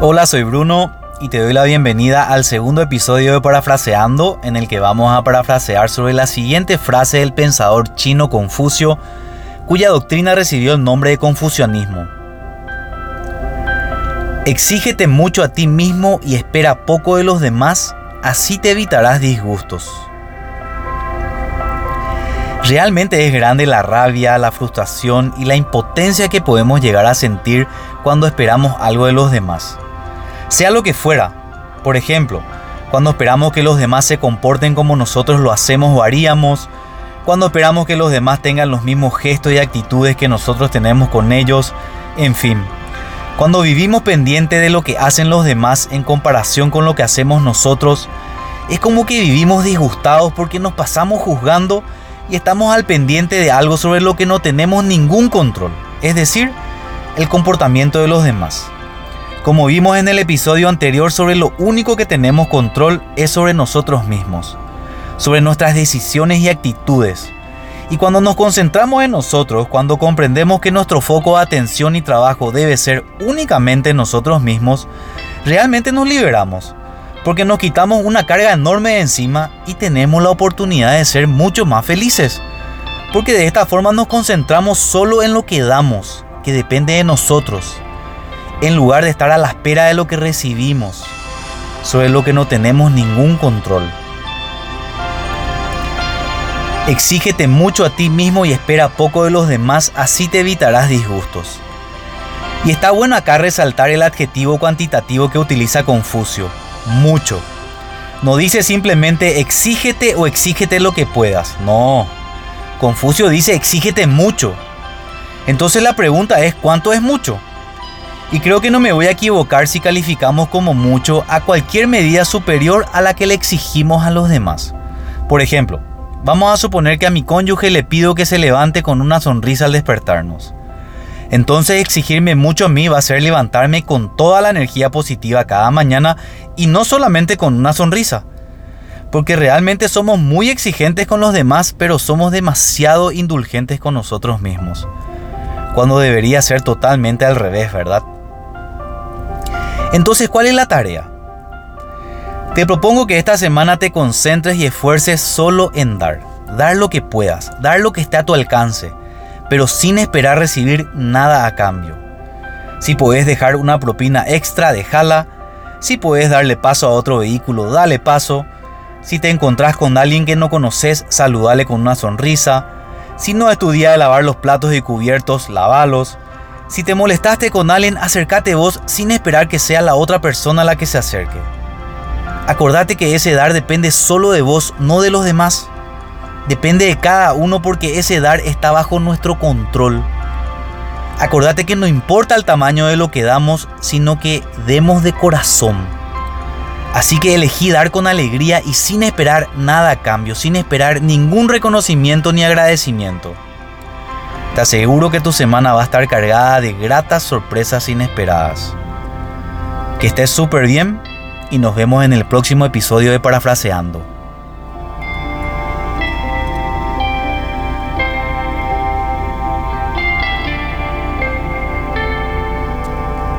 Hola, soy Bruno y te doy la bienvenida al segundo episodio de Parafraseando, en el que vamos a parafrasear sobre la siguiente frase del pensador chino Confucio, cuya doctrina recibió el nombre de confucianismo. Exígete mucho a ti mismo y espera poco de los demás, así te evitarás disgustos. Realmente es grande la rabia, la frustración y la impotencia que podemos llegar a sentir cuando esperamos algo de los demás sea lo que fuera. Por ejemplo, cuando esperamos que los demás se comporten como nosotros lo hacemos o haríamos, cuando esperamos que los demás tengan los mismos gestos y actitudes que nosotros tenemos con ellos, en fin. Cuando vivimos pendiente de lo que hacen los demás en comparación con lo que hacemos nosotros, es como que vivimos disgustados porque nos pasamos juzgando y estamos al pendiente de algo sobre lo que no tenemos ningún control, es decir, el comportamiento de los demás. Como vimos en el episodio anterior, sobre lo único que tenemos control es sobre nosotros mismos, sobre nuestras decisiones y actitudes. Y cuando nos concentramos en nosotros, cuando comprendemos que nuestro foco de atención y trabajo debe ser únicamente nosotros mismos, realmente nos liberamos, porque nos quitamos una carga enorme de encima y tenemos la oportunidad de ser mucho más felices. Porque de esta forma nos concentramos solo en lo que damos, que depende de nosotros, en lugar de estar a la espera de lo que recibimos, sobre lo que no tenemos ningún control. Exígete mucho a ti mismo y espera poco de los demás, así te evitarás disgustos. Y está bueno acá resaltar el adjetivo cuantitativo que utiliza Confucio, mucho. No dice simplemente exígete o exígete lo que puedas, no. Confucio dice exígete mucho. Entonces la pregunta es, ¿cuánto es mucho? Y creo que no me voy a equivocar si calificamos como mucho a cualquier medida superior a la que le exigimos a los demás. Por ejemplo, vamos a suponer que a mi cónyuge le pido que se levante con una sonrisa al despertarnos. Entonces exigirme mucho a mí va a ser levantarme con toda la energía positiva cada mañana y no solamente con una sonrisa. Porque realmente somos muy exigentes con los demás, pero somos demasiado indulgentes con nosotros mismos. Cuando debería ser totalmente al revés, ¿verdad? Entonces, ¿cuál es la tarea? Te propongo que esta semana te concentres y esfuerces solo en dar. Dar lo que puedas, dar lo que esté a tu alcance, pero sin esperar recibir nada a cambio. Si puedes dejar una propina extra, déjala. Si puedes darle paso a otro vehículo, dale paso. Si te encontrás con alguien que no conoces, saludale con una sonrisa. Si no es tu día de lavar los platos y cubiertos, lavalos. Si te molestaste con alguien, acércate vos sin esperar que sea la otra persona la que se acerque. Acordate que ese dar depende solo de vos, no de los demás. Depende de cada uno porque ese dar está bajo nuestro control. Acordate que no importa el tamaño de lo que damos, sino que demos de corazón. Así que elegí dar con alegría y sin esperar nada a cambio, sin esperar ningún reconocimiento ni agradecimiento. Te aseguro que tu semana va a estar cargada de gratas sorpresas inesperadas. Que estés súper bien y nos vemos en el próximo episodio de Parafraseando.